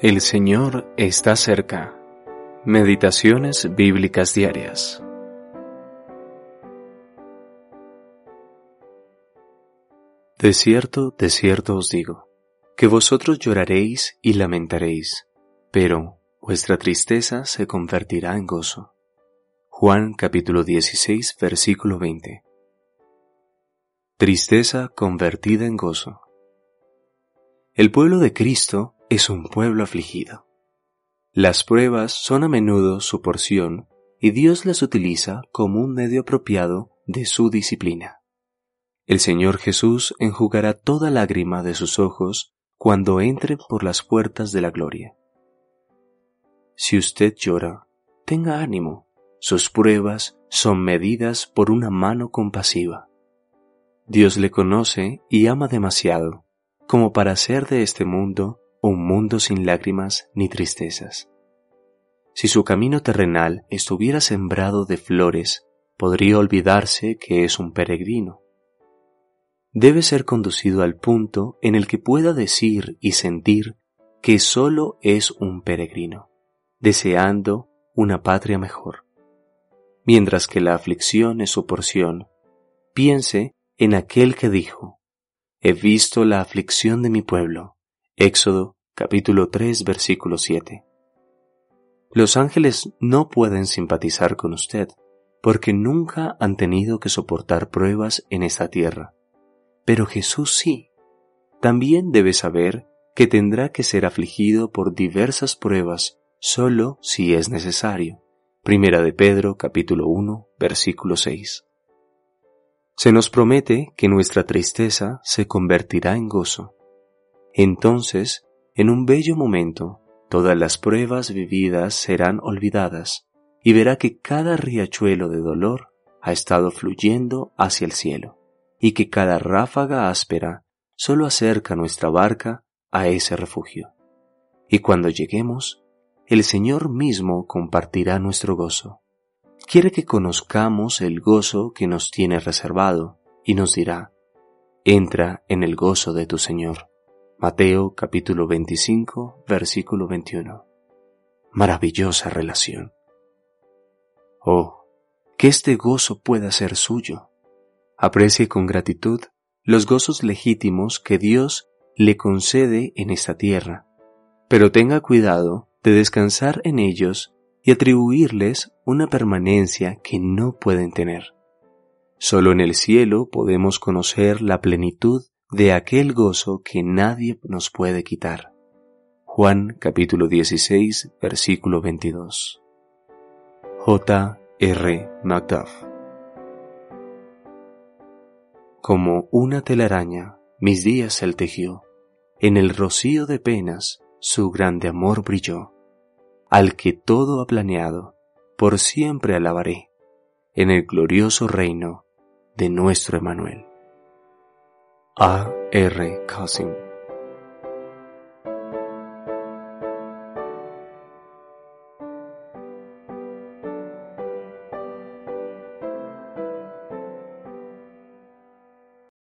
El Señor está cerca. Meditaciones bíblicas diarias. De cierto, de cierto os digo, que vosotros lloraréis y lamentaréis, pero vuestra tristeza se convertirá en gozo. Juan capítulo 16 versículo 20. Tristeza convertida en gozo. El pueblo de Cristo es un pueblo afligido. Las pruebas son a menudo su porción y Dios las utiliza como un medio apropiado de su disciplina. El Señor Jesús enjugará toda lágrima de sus ojos cuando entre por las puertas de la gloria. Si usted llora, tenga ánimo, sus pruebas son medidas por una mano compasiva. Dios le conoce y ama demasiado como para hacer de este mundo un mundo sin lágrimas ni tristezas. Si su camino terrenal estuviera sembrado de flores, podría olvidarse que es un peregrino. Debe ser conducido al punto en el que pueda decir y sentir que solo es un peregrino, deseando una patria mejor. Mientras que la aflicción es su porción, piense en aquel que dijo, He visto la aflicción de mi pueblo, Éxodo capítulo 3 versículo 7. Los ángeles no pueden simpatizar con usted porque nunca han tenido que soportar pruebas en esta tierra. Pero Jesús sí. También debe saber que tendrá que ser afligido por diversas pruebas solo si es necesario. Primera de Pedro capítulo 1 versículo 6. Se nos promete que nuestra tristeza se convertirá en gozo. Entonces, en un bello momento, todas las pruebas vividas serán olvidadas y verá que cada riachuelo de dolor ha estado fluyendo hacia el cielo y que cada ráfaga áspera solo acerca nuestra barca a ese refugio. Y cuando lleguemos, el Señor mismo compartirá nuestro gozo. Quiere que conozcamos el gozo que nos tiene reservado y nos dirá, entra en el gozo de tu Señor. Mateo capítulo 25, versículo 21. Maravillosa relación. Oh, que este gozo pueda ser suyo. Aprecie con gratitud los gozos legítimos que Dios le concede en esta tierra, pero tenga cuidado de descansar en ellos y atribuirles una permanencia que no pueden tener. Solo en el cielo podemos conocer la plenitud de aquel gozo que nadie nos puede quitar. Juan capítulo 16 versículo 22. J. R. Macduff Como una telaraña, mis días él tejió, en el rocío de penas su grande amor brilló, al que todo ha planeado, por siempre alabaré, en el glorioso reino de nuestro Emanuel. A. R.